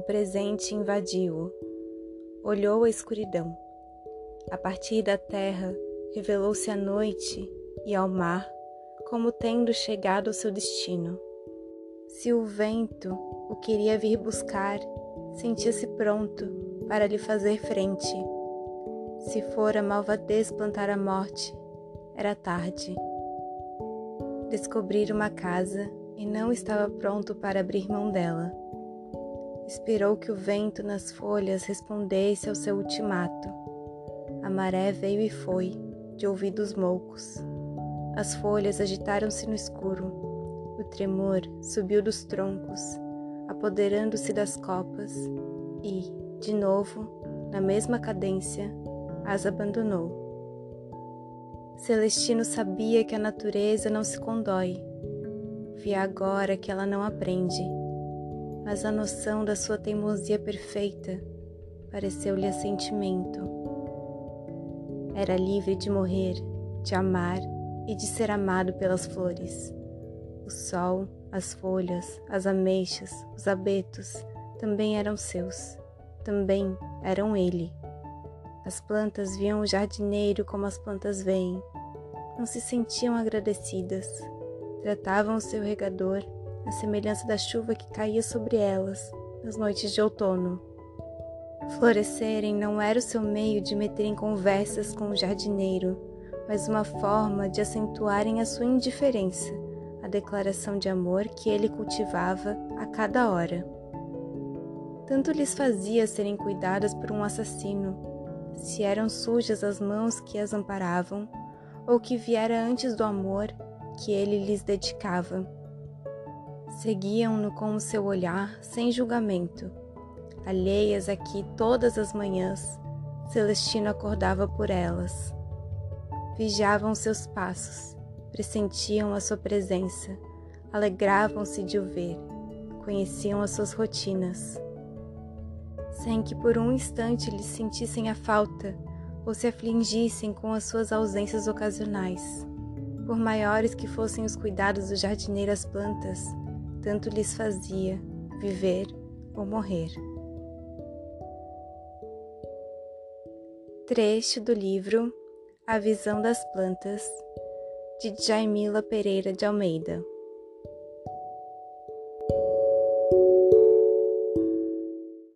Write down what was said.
presente invadiu-o. Olhou a escuridão. A partir da terra revelou-se a noite e ao mar como tendo chegado ao seu destino. Se o vento o queria vir buscar, sentia-se pronto para lhe fazer frente. Se fora malvadez plantar a morte, era tarde. Descobrir uma casa e não estava pronto para abrir mão dela. Esperou que o vento nas folhas respondesse ao seu ultimato. A maré veio e foi, de ouvidos moucos. As folhas agitaram-se no escuro. O tremor subiu dos troncos, apoderando-se das copas e, de novo, na mesma cadência, as abandonou. Celestino sabia que a natureza não se condói. Via agora que ela não aprende, mas a noção da sua teimosia perfeita pareceu-lhe assentimento. Era livre de morrer, de amar e de ser amado pelas flores. O sol, as folhas, as ameixas, os abetos também eram seus, também eram ele. As plantas viam o jardineiro como as plantas veem. Não se sentiam agradecidas. Tratavam o seu regador à semelhança da chuva que caía sobre elas nas noites de outono. Florescerem não era o seu meio de meterem conversas com o jardineiro, mas uma forma de acentuarem a sua indiferença, a declaração de amor que ele cultivava a cada hora. Tanto lhes fazia serem cuidadas por um assassino se eram sujas as mãos que as amparavam, ou que viera antes do amor que ele lhes dedicava. Seguiam-no com o seu olhar sem julgamento. Alheias aqui todas as manhãs, Celestino acordava por elas. Vigiavam seus passos, pressentiam a sua presença, alegravam-se de o ver, conheciam as suas rotinas sem que por um instante lhe sentissem a falta ou se afligissem com as suas ausências ocasionais. Por maiores que fossem os cuidados do jardineiro às plantas, tanto lhes fazia viver ou morrer. Trecho do livro A Visão das Plantas, de Jaimila Pereira de Almeida.